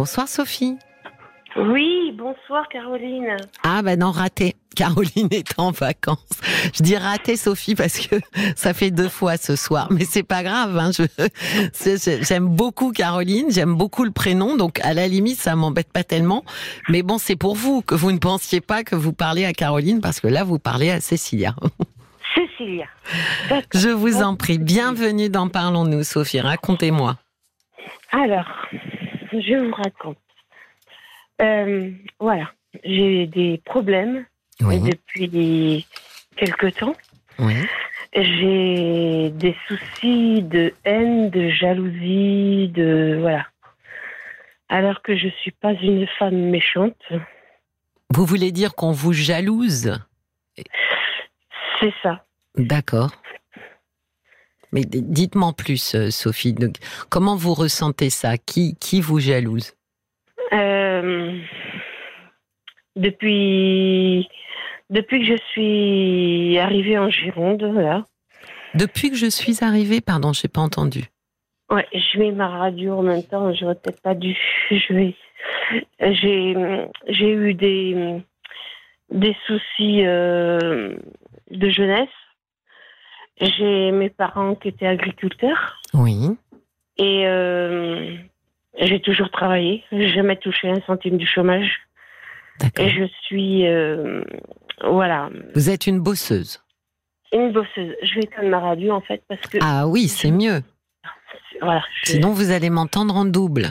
Bonsoir Sophie. Oui, bonsoir Caroline. Ah ben non, raté. Caroline est en vacances. Je dis raté Sophie parce que ça fait deux fois ce soir, mais c'est pas grave. Hein. j'aime beaucoup Caroline, j'aime beaucoup le prénom, donc à la limite ça m'embête pas tellement. Mais bon, c'est pour vous que vous ne pensiez pas que vous parlez à Caroline parce que là vous parlez à Cécilia. Cécilia. Je vous en prie, bienvenue dans Parlons-nous, Sophie. Racontez-moi. Alors, je vous raconte. Euh, voilà, j'ai des problèmes depuis quelque temps. J'ai des soucis de haine, de jalousie, de voilà. Alors que je suis pas une femme méchante. Vous voulez dire qu'on vous jalouse? C'est ça. D'accord. Mais dites-moi plus, euh, Sophie. Comment vous ressentez ça? Qui, qui vous jalouse? Euh, depuis, depuis que je suis arrivée en Gironde, là. Depuis que je suis arrivée, pardon, je n'ai pas entendu. Ouais, je mets ma radio en même temps, j'aurais peut-être pas dû. Je vais. J'ai, j'ai eu des, des soucis euh, de jeunesse. J'ai mes parents qui étaient agriculteurs. Oui. Et euh, j'ai toujours travaillé, j'ai jamais touché un centime du chômage. Et je suis, euh, voilà. Vous êtes une bosseuse. Une bosseuse. Je vais éteindre ma radio en fait parce que. Ah oui, c'est mieux. Voilà. Sinon, vous allez m'entendre en double.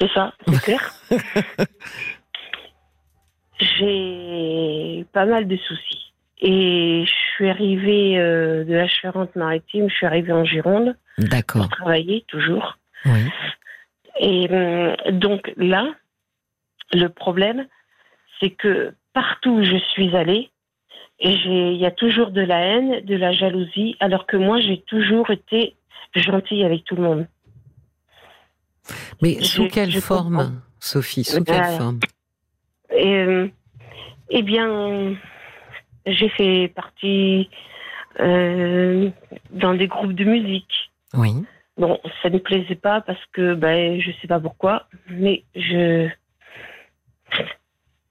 C'est ça, c'est clair. j'ai pas mal de soucis. Et je suis arrivée euh, de la Charente-Maritime, je suis arrivée en Gironde. D'accord. Pour travailler toujours. Et euh, donc là, le problème, c'est que partout où je suis allée, il y a toujours de la haine, de la jalousie, alors que moi, j'ai toujours été gentille avec tout le monde. Mais sous quelle forme, Sophie? Sous quelle forme? euh, Eh bien, j'ai fait partie euh, dans des groupes de musique. Oui. Bon, ça ne plaisait pas parce que ben, je sais pas pourquoi, mais je,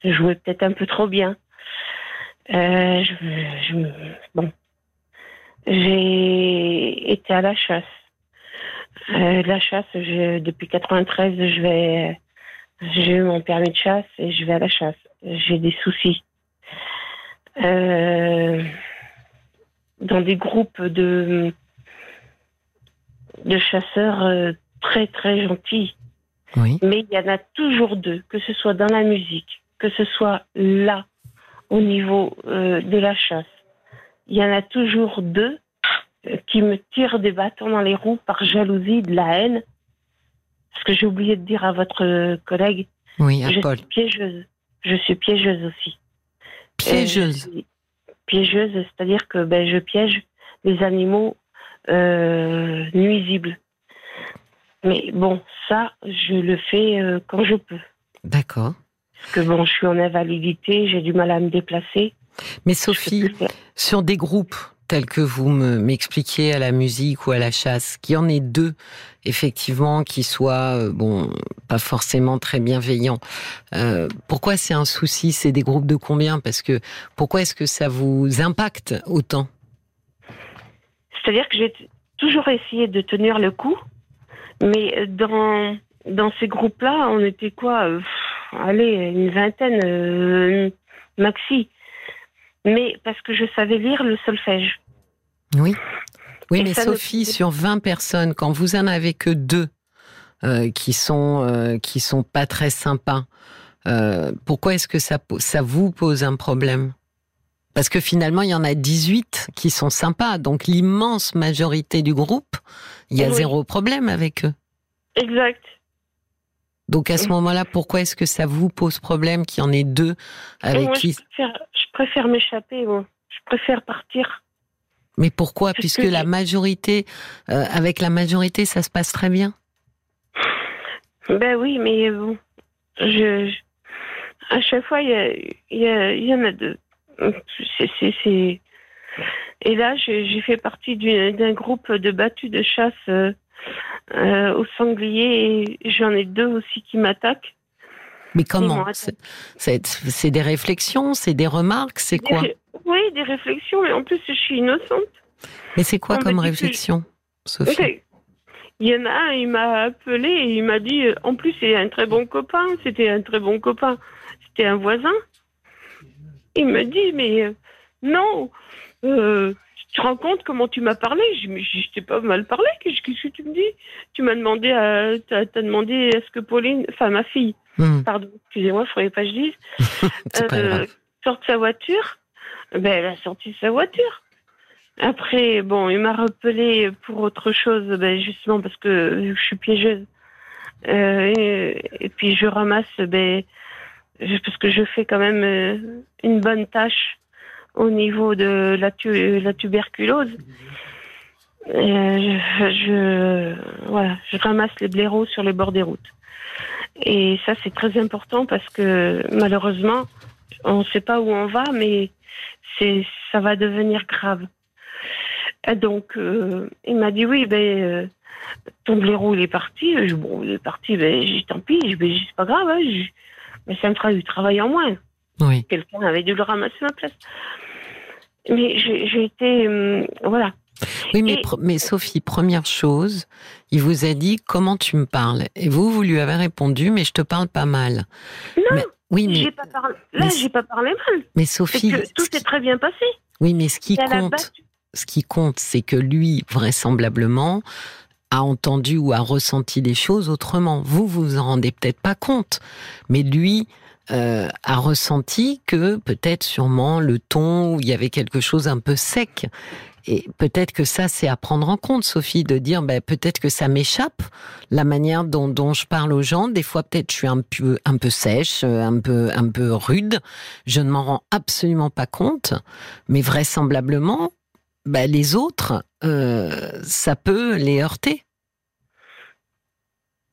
jouais peut-être un peu trop bien. Euh, je, bon, j'ai été à la chasse. Euh, la chasse, depuis 93, je vais, j'ai eu mon permis de chasse et je vais à la chasse. J'ai des soucis. Euh, dans des groupes de de chasseurs euh, très très gentils. Oui. Mais il y en a toujours deux, que ce soit dans la musique, que ce soit là, au niveau euh, de la chasse. Il y en a toujours deux euh, qui me tirent des bâtons dans les roues par jalousie, de la haine. Ce que j'ai oublié de dire à votre collègue. Oui, à je Paul. suis piégeuse. Je suis piégeuse aussi. Piégeuse. piégeuse, c'est-à-dire que ben, je piège les animaux euh, nuisible. Mais bon, ça, je le fais euh, quand je peux. D'accord. Parce que bon, je suis en invalidité, j'ai du mal à me déplacer. Mais Sophie, sur des groupes tels que vous m'expliquiez à la musique ou à la chasse, qu'il y en ait deux, effectivement, qui soient, euh, bon, pas forcément très bienveillants. pourquoi c'est un souci? C'est des groupes de combien? Parce que pourquoi est-ce que ça vous impacte autant? C'est-à-dire que j'ai toujours essayé de tenir le coup, mais dans, dans ces groupes-là, on était quoi euh, Allez, une vingtaine euh, maxi. Mais parce que je savais lire le solfège. Oui. Oui, mais Sophie, sur 20 personnes, quand vous en avez que deux euh, qui sont qui sont pas très sympas, pourquoi est-ce que ça, ça vous pose un problème? Parce que finalement, il y en a 18 qui sont sympas. Donc l'immense majorité du groupe, il y a zéro problème avec eux. Exact. Donc à ce moment-là, pourquoi est-ce que ça vous pose problème qu'il y en ait deux avec qui Je préfère, m'échapper. Je préfère partir. Mais pourquoi? Puisque la majorité, euh, avec la majorité, ça se passe très bien. Ben oui, mais bon, je, à chaque fois, il y en a deux. Et là, j'ai fait partie d'un groupe de battus de chasse euh, au sanglier et j'en ai deux aussi qui m'attaquent. Mais comment C'est des réflexions, c'est des remarques, c'est quoi Oui, des réflexions, mais en plus je suis innocente. Mais c'est quoi comme réflexion, Sophie il y en a un, il m'a appelé et il m'a dit, en plus c'est un très bon copain, c'était un très bon copain, c'était un voisin. Il me dit, mais euh, non, euh, te rends compte comment tu m'as parlé? Je je t'ai pas mal parlé, qu'est-ce que tu me dis? Tu m'as demandé, à, as, demandé est-ce que Pauline, enfin ma fille, hmm. pardon, excusez-moi, il faudrait pas que je dise, euh, sorte sa voiture. Ben, elle a sorti sa voiture. Après, bon, il m'a rappelé pour autre chose, ben, justement parce que je suis piégeuse. Euh, et, puis je ramasse, ben, parce que je fais quand même euh, une bonne tâche au niveau de la, la tuberculose. Euh, je, voilà, je ramasse les blaireaux sur les bords des routes. Et ça, c'est très important parce que malheureusement, on ne sait pas où on va, mais c'est, ça va devenir grave. Donc, euh, il m'a dit oui, ben, euh, ton blaireau, il est parti. Je, bon, il est parti, ben, j'ai tant pis, ben, c'est pas grave, hein, mais ça me fera du travail en moins. Oui. Quelqu'un avait dû le ramasser à ma place. Mais j'ai été, hum, voilà. Oui, mais, mais Sophie, première chose, il vous a dit comment tu me parles? Et vous, vous lui avez répondu, mais je te parle pas mal. Non, oui, mais, pas parlé, là, j'ai pas parlé mal. Mais Sophie. tout s'est très bien passé. Oui, mais ce qui compte, ce qui compte, c'est que lui, vraisemblablement, a entendu ou a ressenti des choses autrement. Vous, vous vous en rendez peut-être pas compte, mais lui euh, a ressenti que peut-être sûrement le ton où il y avait quelque chose un peu sec. Et peut-être que ça, c'est à prendre en compte, Sophie, de dire, ben, peut-être que ça m'échappe, la manière dont, je parle aux gens. Des fois, peut-être, je suis un peu, un peu sèche, un peu, un peu rude. Je ne m'en rends absolument pas compte. Mais vraisemblablement, bah, les autres, euh, ça peut les heurter.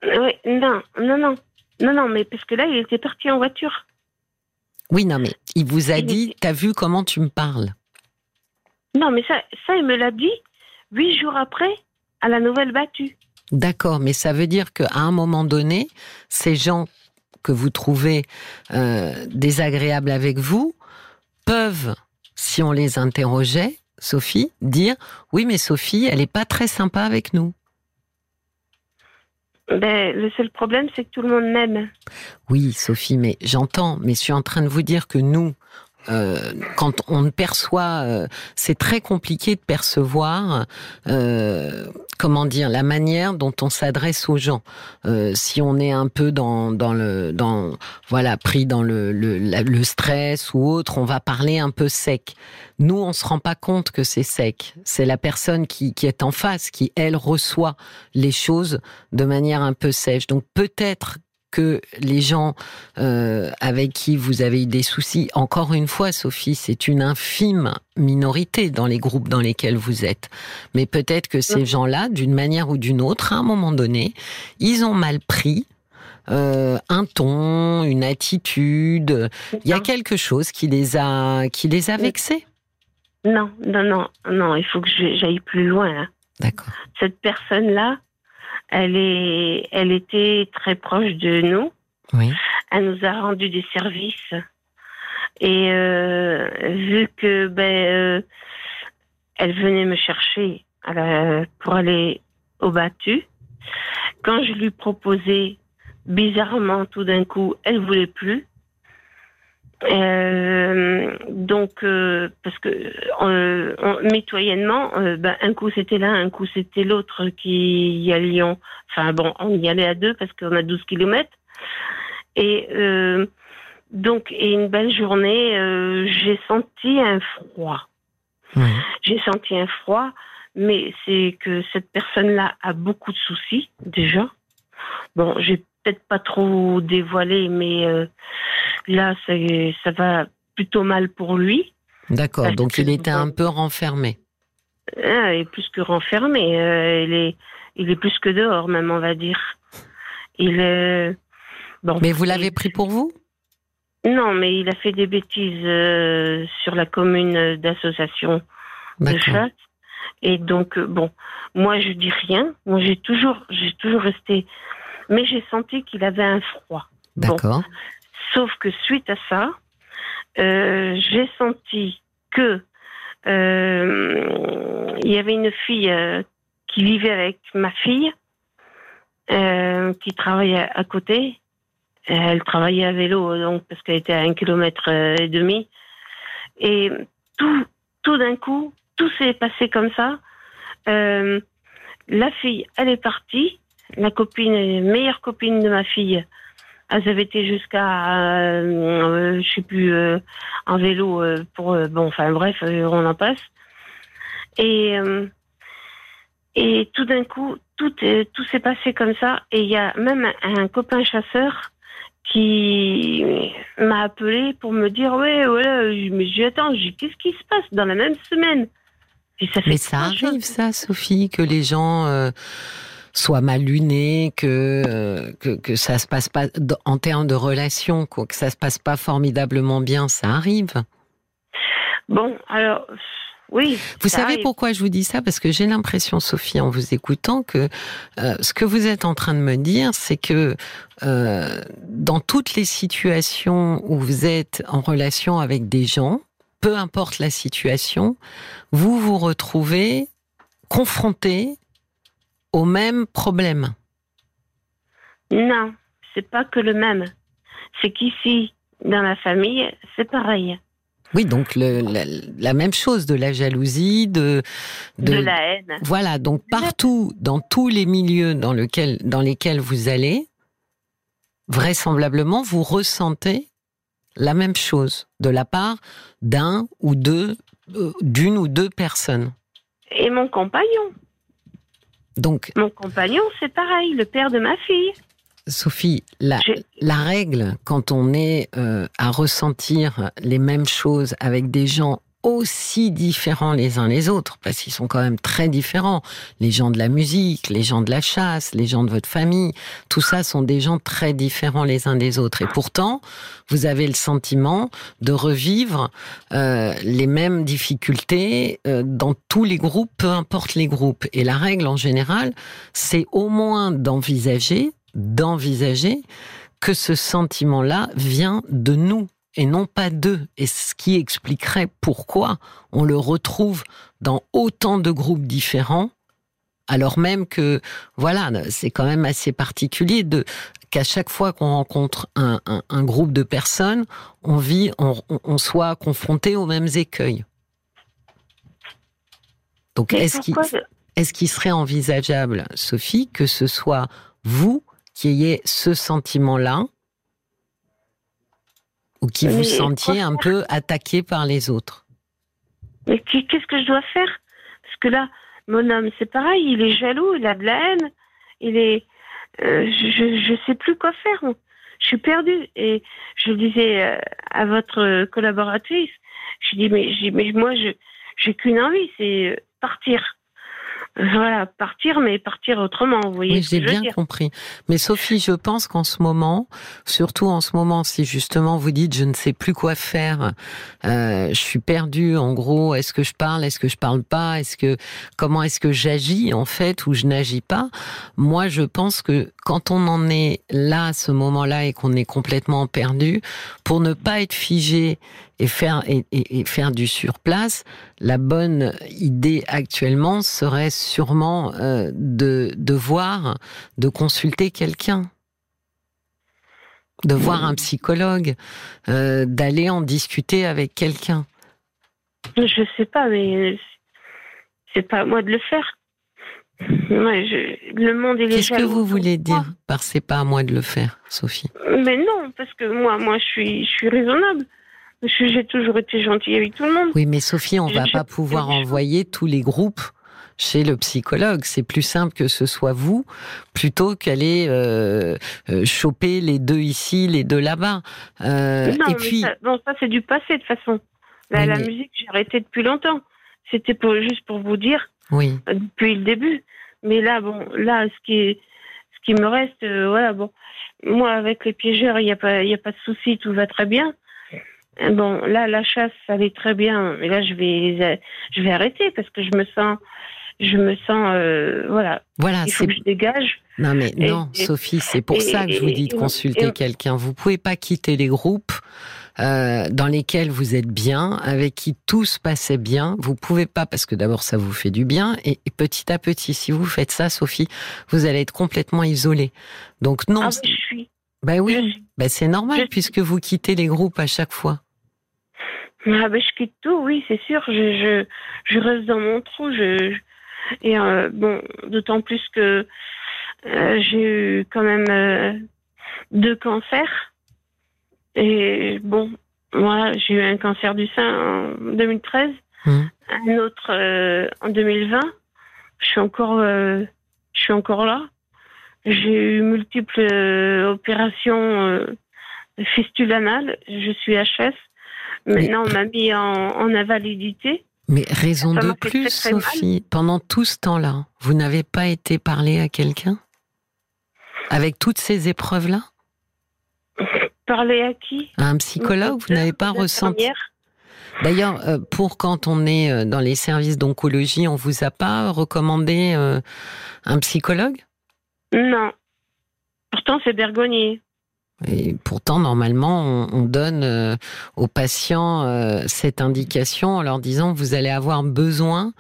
Oui, non, non, non. Non, non, mais parce que là, il était parti en voiture. Oui, non, mais il vous a dit, t'as vu comment tu me parles Non, mais ça, ça il me l'a dit huit jours après, à la nouvelle battue. D'accord, mais ça veut dire qu'à un moment donné, ces gens que vous trouvez euh, désagréables avec vous peuvent, si on les interrogeait, Sophie, dire oui, mais Sophie, elle n'est pas très sympa avec nous. Ben, le seul problème, c'est que tout le monde m'aime. Oui, Sophie, mais j'entends, mais je suis en train de vous dire que nous, euh, quand on perçoit, euh, c'est très compliqué de percevoir, euh, comment dire, la manière dont on s'adresse aux gens. si on est un peu dans, dans le, dans, voilà, pris dans le, le, le, stress ou autre, on va parler un peu sec. Nous, on se rend pas compte que c'est sec. C'est la personne qui, qui est en face qui, elle, reçoit les choses de manière un peu sèche. Donc peut-être que les gens euh, avec qui vous avez eu des soucis, encore une fois, Sophie, c'est une infime minorité dans les groupes dans lesquels vous êtes. Mais peut-être que ces gens-là, d'une manière ou d'une autre, à un moment donné, ils ont mal pris euh, un ton, une attitude. Il y a quelque chose qui les a, qui les a vexés. Non, non, non, non. Il faut que j'aille plus loin. D'accord. Cette personne-là, elle, est, elle était très proche de nous. Oui. Elle nous a rendu des services. Et euh, vu que ben, euh, elle venait me chercher pour aller au battu, quand je lui proposais, bizarrement, tout d'un coup, elle voulait plus. Euh, donc, euh, parce que euh, on, ben, un coup c'était l'un, un coup c'était l'autre qui y allions. Enfin bon, on y allait à deux parce qu'on a 12 kilomètres. Et donc, et une belle journée, j'ai senti un froid. J'ai senti un froid, mais c'est que cette personne-là a beaucoup de soucis déjà. Bon, j'ai peut-être pas trop dévoilé, mais Là, ça va plutôt mal pour lui. D'accord, donc il était un peu renfermé. Ah, il est plus que renfermé. Euh, il, est, il est plus que dehors, même, on va dire. Il bon, Mais vous l'avez pris pour vous? Non, mais il a fait des bêtises euh, sur la commune d'association de chasse. Et donc, euh, bon, moi, je dis rien. Moi, j'ai toujours, j'ai toujours resté. Mais j'ai senti qu'il avait un froid. D'accord. Sauf que suite à ça, euh, j'ai senti que euh, il y avait une fille qui vivait avec ma fille, qui travaillait à côté. Elle travaillait à vélo, donc parce qu'elle était à un kilomètre et demi. Et tout, tout d'un coup, tout s'est passé comme ça. Euh, la fille, elle est partie. La copine, meilleure copine de ma fille, elles avaient été jusqu'à, euh, je sais plus, euh, en vélo pour, bon, enfin bref, on en passe. Et et tout d'un coup, tout tout s'est passé comme ça. Et il y a même un copain chasseur qui m'a appelé pour me dire ouais voilà mais j'attends qu'est-ce qui se passe dans la même semaine? Mais ça arrive ça Sophie que les gens soient mal lunés que, euh, que que ça se passe pas en termes de relations quoi, que ça se passe pas formidablement bien ça arrive bon alors oui. Vous savez pourquoi je vous dis ça? Parce que j'ai l'impression, Sophie, en vous écoutant, que euh, ce que vous êtes en train de me dire, c'est que euh, dans toutes les situations où vous êtes en relation avec des gens, peu importe la situation, vous vous retrouvez confronté au même problème. Non, c'est pas que le même. C'est qu'ici, dans la famille, c'est pareil. Oui, donc la, même chose, de la jalousie, de, de, la haine. Voilà, donc partout, dans tous les milieux dans, lequel, dans lesquels vous allez, vraisemblablement, vous ressentez la même chose de la part d'un ou deux, euh, d'une ou deux personnes. Et mon compagnon. Donc. Mon compagnon, c'est pareil, le père de ma fille. Sophie, la, règle, quand on est euh, à ressentir les mêmes choses avec des gens aussi différents les uns les autres, parce qu'ils sont quand même très différents. Les gens de la musique, les gens de la chasse, les gens de votre famille, tout ça sont des gens très différents les uns des autres. Et pourtant, vous avez le sentiment de revivre euh, les mêmes difficultés euh, dans tous les groupes, peu importe les groupes. Et la règle en général, c'est au moins d'envisager d'envisager que ce sentiment-là vient de nous et non pas d'eux. Et ce qui expliquerait pourquoi on le retrouve dans autant de groupes différents, alors même que, voilà, c'est quand même assez particulier de qu'à chaque fois qu'on rencontre un, groupe de personnes, on vit, on, soit confronté aux mêmes écueils. Donc, est-ce qu'il est serait envisageable, Sophie, que ce soit vous qu'il y ait ce sentiment-là ou qui vous sentiez un peu attaqué par les autres Mais qu'est-ce que je dois faire? Parce que là, mon homme, c'est pareil, il est jaloux, il a de la haine, il est. Euh, je ne sais plus quoi faire. Je suis perdue. Et je disais euh, à votre collaboratrice, je dis mais, mais moi, je j'ai qu'une envie, c'est euh, partir voilà, partir, mais partir autrement, vous voyez. Oui, j'ai bien compris. Mais Sophie, je pense qu'en ce moment, surtout en ce moment, si justement vous dites je ne sais plus quoi faire, euh, je suis perdue, en gros, est-ce que je parle, est-ce que je parle pas, est-ce que comment est-ce que j'agis en fait ou je n'agis pas Moi, je pense que quand on en est là à ce moment-là et qu'on est complètement perdu, pour ne pas être figé et faire, du surplace, la bonne idée actuellement serait sûrement euh, de, de voir, de consulter quelqu'un de voir un psychologue, euh, d'aller en discuter avec quelqu'un. Je sais pas, mais c'est pas à moi de le faire. Le monde est Qu'est-ce que vous voulez dire par c'est pas à moi de le faire, Sophie? Mais non, parce que moi, moi, je suis, je suis raisonnable. J'ai toujours été gentille avec tout le monde. Oui, mais Sophie, on va pas pouvoir envoyer tous les groupes chez le psychologue. C'est plus simple que ce soit vous, plutôt qu'aller euh, euh, choper les deux ici, les deux là-bas. Euh, non, et puis, ça, ça c'est du passé de toute façon. La, musique, j'ai arrêté depuis longtemps. C'était pour, juste pour vous dire. Oui. Depuis le début. Mais là, bon, là, ce qui est, ce qui me reste, voilà, bon, moi avec les piégeurs, il n'y a pas, il a pas de souci, tout va très bien. Bon, là, la chasse, ça allait très bien. Mais là, je vais, je vais arrêter parce que je me sens, je me sens, euh, voilà. Voilà. Il faut que je dégage. Non, mais non, Sophie, c'est pour ça que je vous dis de consulter quelqu'un. Vous pouvez pas quitter les groupes. Euh, dans lesquels vous êtes bien, avec qui tout se passait bien. Vous pouvez pas parce que d'abord ça vous fait du bien et, petit à petit, si vous faites ça, Sophie, vous allez être complètement isolée. Donc non. Ah, je suis. Ben oui, ben c'est normal puisque vous quittez les groupes à chaque fois. Ah ben je quitte tout, oui, c'est sûr. Je, je, je, reste dans mon trou. Je, et euh, bon, d'autant plus que euh, j'ai eu quand même euh, deux cancers. Et bon, moi, j'ai eu un cancer du sein en 2013, mmh. un autre en 2020. Je suis encore, je suis encore là. J'ai eu multiples euh, opérations euh, fistulanales. Je suis HS. Maintenant, on m'a mis en, invalidité. Mais raison de plus, Sophie, pendant tout ce temps-là, vous n'avez pas été parler à quelqu'un? Avec toutes ces épreuves-là? Parler à qui? À un psychologue Vous n'avez pas ressenti? D'ailleurs, euh, pour quand on est dans les services d'oncologie, on vous a pas recommandé un psychologue? Non. Pourtant, c'est Bergonier. Et pourtant, normalement, on, donne euh, aux patients euh, cette indication en leur disant vous allez avoir besoin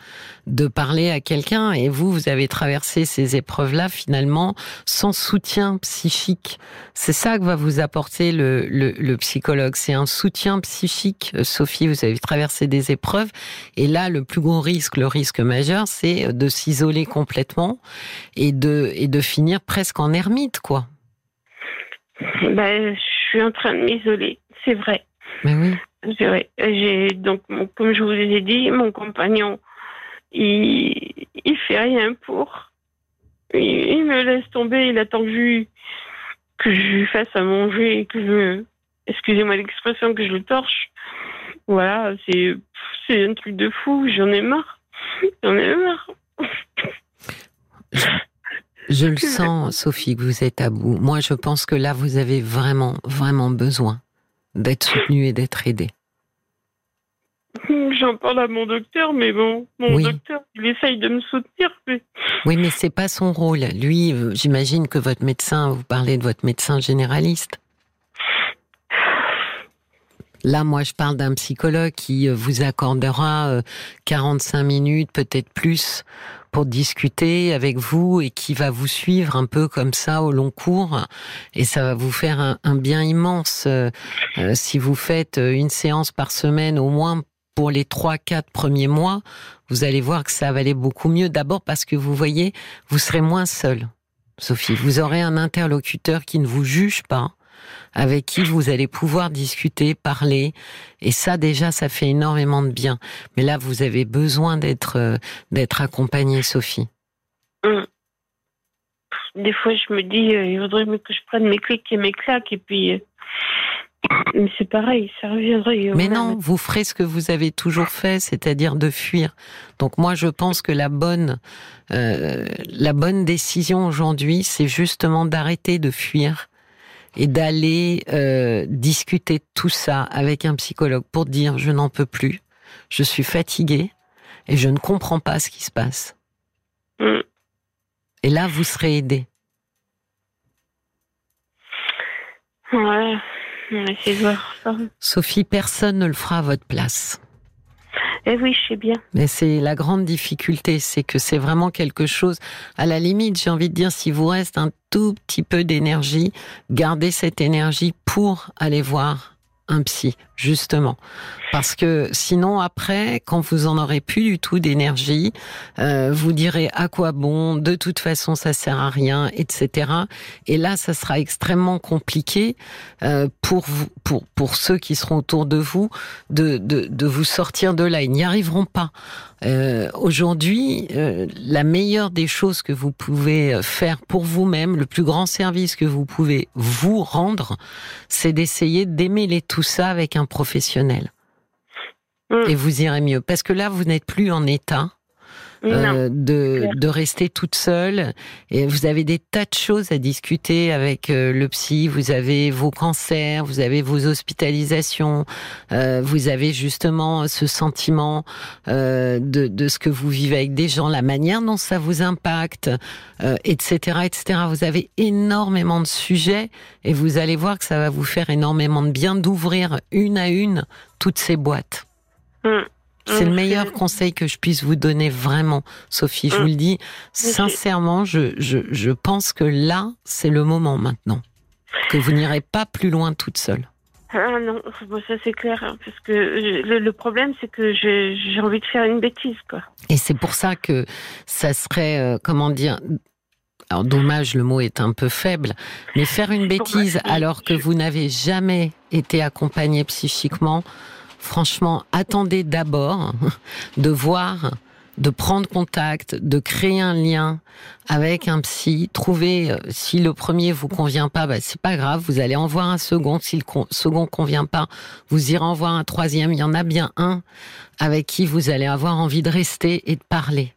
de parler à quelqu'un. Et vous, vous avez traversé ces épreuves-là finalement sans soutien psychique. C'est ça que va vous apporter le, le psychologue. C'est un soutien psychique. Euh, Sophie, vous avez traversé des épreuves. Et là, le plus gros risque, le risque majeur, c'est de s'isoler complètement et de, et de finir presque en ermite, quoi. Ben, je suis en train de m'isoler, c'est vrai. Mais oui. C'est vrai. J'ai donc, comme je vous ai dit, mon compagnon, il, il fait rien pour. Il, me laisse tomber. Il attend que je, que je lui fasse à manger et que je, excusez-moi l'expression, que je le torche. Voilà, c'est, c'est un truc de fou. J'en ai marre. J'en ai marre. Je le sens, Sophie, que vous êtes à bout. Moi, je pense que là, vous avez vraiment, vraiment besoin d'être soutenue et d'être aidée. J'en parle à mon docteur, mais bon, mon docteur, il essaye de me soutenir. Oui, mais c'est pas son rôle. Lui, euh, j'imagine que votre médecin, vous parlez de votre médecin généraliste. Là, moi, je parle d'un psychologue qui euh, vous accordera 45 euh, minutes, peut-être plus, pour discuter avec vous et qui va vous suivre un peu comme ça au long cours. Et ça va vous faire un, bien immense euh, euh, si vous faites euh, une séance par semaine au moins pour les trois, quatre premiers mois. Vous allez voir que ça va aller beaucoup mieux. D'abord parce que vous voyez, vous serez moins seul. Sophie, vous aurez un interlocuteur qui ne vous juge pas, avec qui vous allez pouvoir discuter, parler. Et ça, déjà, ça fait énormément de bien. Mais là, vous avez besoin d'être euh, d'être accompagnée, Sophie. Hum. Des fois, je me dis, euh, il faudrait que je prenne mes clics et mes claques, et puis. Euh, mais c'est pareil, ça reviendrait. Mais non, vous ferez ce que vous avez toujours fait, c'est-à-dire de fuir. Donc moi, je pense que la bonne, la bonne décision aujourd'hui, c'est justement d'arrêter de fuir et d'aller euh, discuter tout ça avec un psychologue pour dire je n'en peux plus, je suis fatiguée et je ne comprends pas ce qui se passe. Mm. Et là, vous serez aidé. Ouais, on va essayer de voir ça. Sophie, personne ne le fera à votre place. Eh oui, je sais bien. Mais c'est la grande difficulté, c'est que c'est vraiment quelque chose. À la limite, j'ai envie de dire, s'il vous reste un tout petit peu d'énergie, gardez cette énergie pour aller voir un psy, justement. Parce que sinon, après, quand vous en aurez plus du tout d'énergie, euh, vous direz à quoi bon, de toute façon, ça sert à rien, etc. Et là, ça sera extrêmement compliqué euh, pour vous, pour pour ceux qui seront autour de vous, de de, de vous sortir de là. Ils n'y arriveront pas. Euh, Aujourd'hui, euh, la meilleure des choses que vous pouvez faire pour vous-même, le plus grand service que vous pouvez vous rendre, c'est d'essayer d'aimer tout ça avec un professionnel. Mm. Et vous irez mieux. Parce que là, vous n'êtes plus en état euh, de, de, rester toute seule. Et vous avez des tas de choses à discuter avec euh, le psy. Vous avez vos cancers, vous avez vos hospitalisations, euh, vous avez justement ce sentiment de, de ce que vous vivez avec des gens, la manière dont ça vous impacte, etc., etc. Vous avez énormément de sujets et vous allez voir que ça va vous faire énormément de bien d'ouvrir une à une toutes ces boîtes. Mm. C'est le meilleur conseil que je puisse vous donner vraiment, Sophie. Je vous le dis sincèrement, je, je, je pense que là, c'est le moment maintenant. Que vous n'irez pas plus loin toute seule. Ah non, ça c'est clair. Hein, parce que le, problème, c'est que j'ai envie de faire une bêtise. Quoi. Et c'est pour ça que ça serait, euh, comment dire, alors dommage, le mot est un peu faible, mais faire une bêtise alors que vous n'avez jamais été accompagné psychiquement, franchement, attendez d'abord de voir, de prendre contact, de créer un lien avec un psy. Trouver, euh, si le premier vous convient pas, bah, c'est pas grave, vous allez en voir un second. Si le second convient pas, vous irez en voir un troisième. Il y en a bien un avec qui vous allez avoir envie de rester et de parler.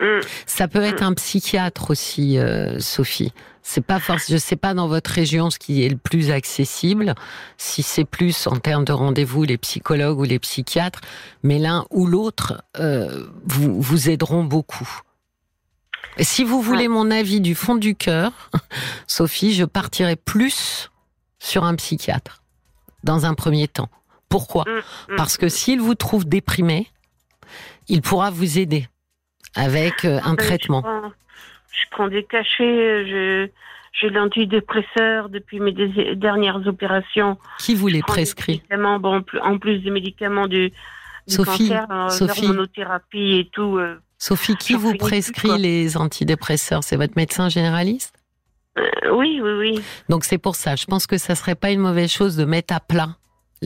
Mm. Ça peut être un psychiatre aussi, euh, Sophie. C'est pas force. Je sais pas dans votre région ce qui est le plus accessible. Si c'est plus en termes de rendez-vous les psychologues ou les psychiatres, mais l'un ou l'autre euh, vous vous aideront beaucoup. Et si vous voulez mon avis du fond du cœur, Sophie, je partirai plus sur un psychiatre dans un premier temps. Pourquoi? Mm, mm. Parce que s'il vous trouve déprimé, il pourra vous aider avec euh, un ben, traitement je prends des cachets, je, j'ai l'antidépresseur depuis mes dernières opérations. Qui vous les prescrit bon, En plus des médicaments du, Sophie, cancer, euh, Sophie. et tout. Euh, Sophie, qui vous prescrit les antidépresseurs? C'est votre médecin généraliste? Euh, Oui, oui, oui. Donc c'est pour ça. Je pense que ça serait pas une mauvaise chose de mettre à plat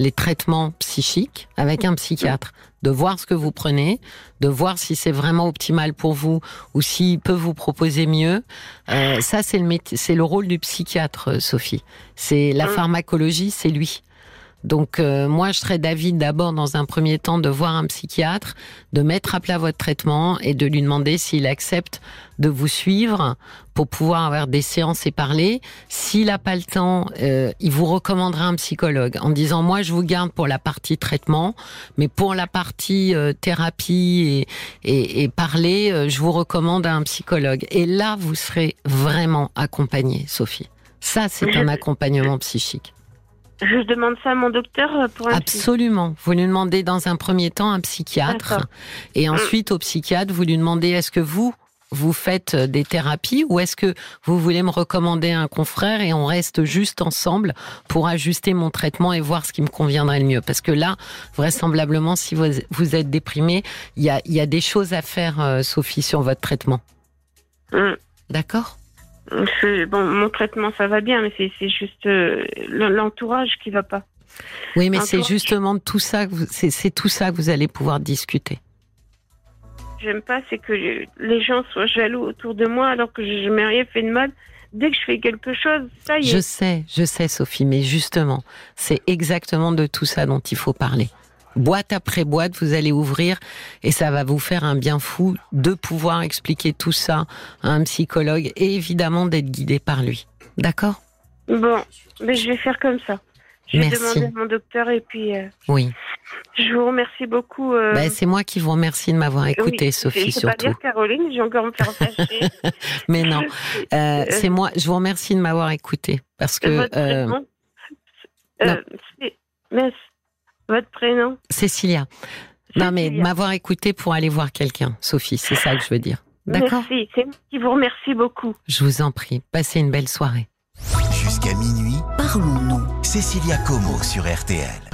les traitements psychiques avec un psychiatre, de voir ce que vous prenez, de voir si c'est vraiment optimal pour vous ou s'il peut vous proposer mieux. Euh, ça, c'est le, c'est le rôle du psychiatre, Sophie. C'est la mmh. pharmacologie, c'est lui. Donc euh, moi, je serais d'avis d'abord, dans un premier temps, de voir un psychiatre, de mettre à plat votre traitement et de lui demander s'il accepte de vous suivre pour pouvoir avoir des séances et parler. S'il n'a pas le temps, euh, il vous recommandera un psychologue en disant moi, je vous garde pour la partie traitement, mais pour la partie euh, thérapie et, et, et parler, je vous recommande un psychologue. Et là, vous serez vraiment accompagné, Sophie. Ça, c'est un accompagnement psychique. Je demande ça à mon docteur euh, pour un Absolument. Vous lui demandez dans un premier temps un psychiatre. Et mm. ensuite, au psychiatre, vous lui demandez est-ce que vous, vous faites euh, des thérapies ou est-ce que vous voulez me recommander un confrère et on reste juste ensemble pour ajuster mon traitement et voir ce qui me conviendrait le mieux? Parce que là, vraisemblablement, si vous, êtes déprimé, il y a, y a, des choses à faire, euh, Sophie, sur votre traitement. Mm. D'accord? Bon, mon traitement, ça va bien, mais c'est juste euh, l'entourage qui va pas. Oui, mais c'est justement tout ça c'est tout ça que vous allez pouvoir discuter. J'aime pas, c'est que les gens soient jaloux autour de moi alors que je n'ai rien fait de mal. Dès que je fais quelque chose, ça y est. Je sais, je sais, Sophie, mais justement, c'est exactement de tout ça dont il faut parler boîte après boîte, vous allez ouvrir et ça va vous faire un bien fou de pouvoir expliquer tout ça à un psychologue et évidemment d'être guidé par lui. D'accord? Bon, mais je vais faire comme ça. Je vais demander à mon docteur et puis. Euh, oui. Je vous remercie beaucoup. Euh, ben, c'est moi qui vous remercie de m'avoir écouté, Sophie, je surtout. Pas dire Caroline, j'ai encore me faire mais non, euh, c'est moi. Je vous remercie de m'avoir écouté parce que. Votre mais votre prénom Cécilia. Non, mais m'avoir écouté pour aller voir quelqu'un, Sophie, c'est ça que je veux dire. D'accord Merci, c'est moi qui vous remercie beaucoup. Je vous en prie, passez une belle soirée. Jusqu'à minuit, parlons-nous. Cécilia Como sur RTL.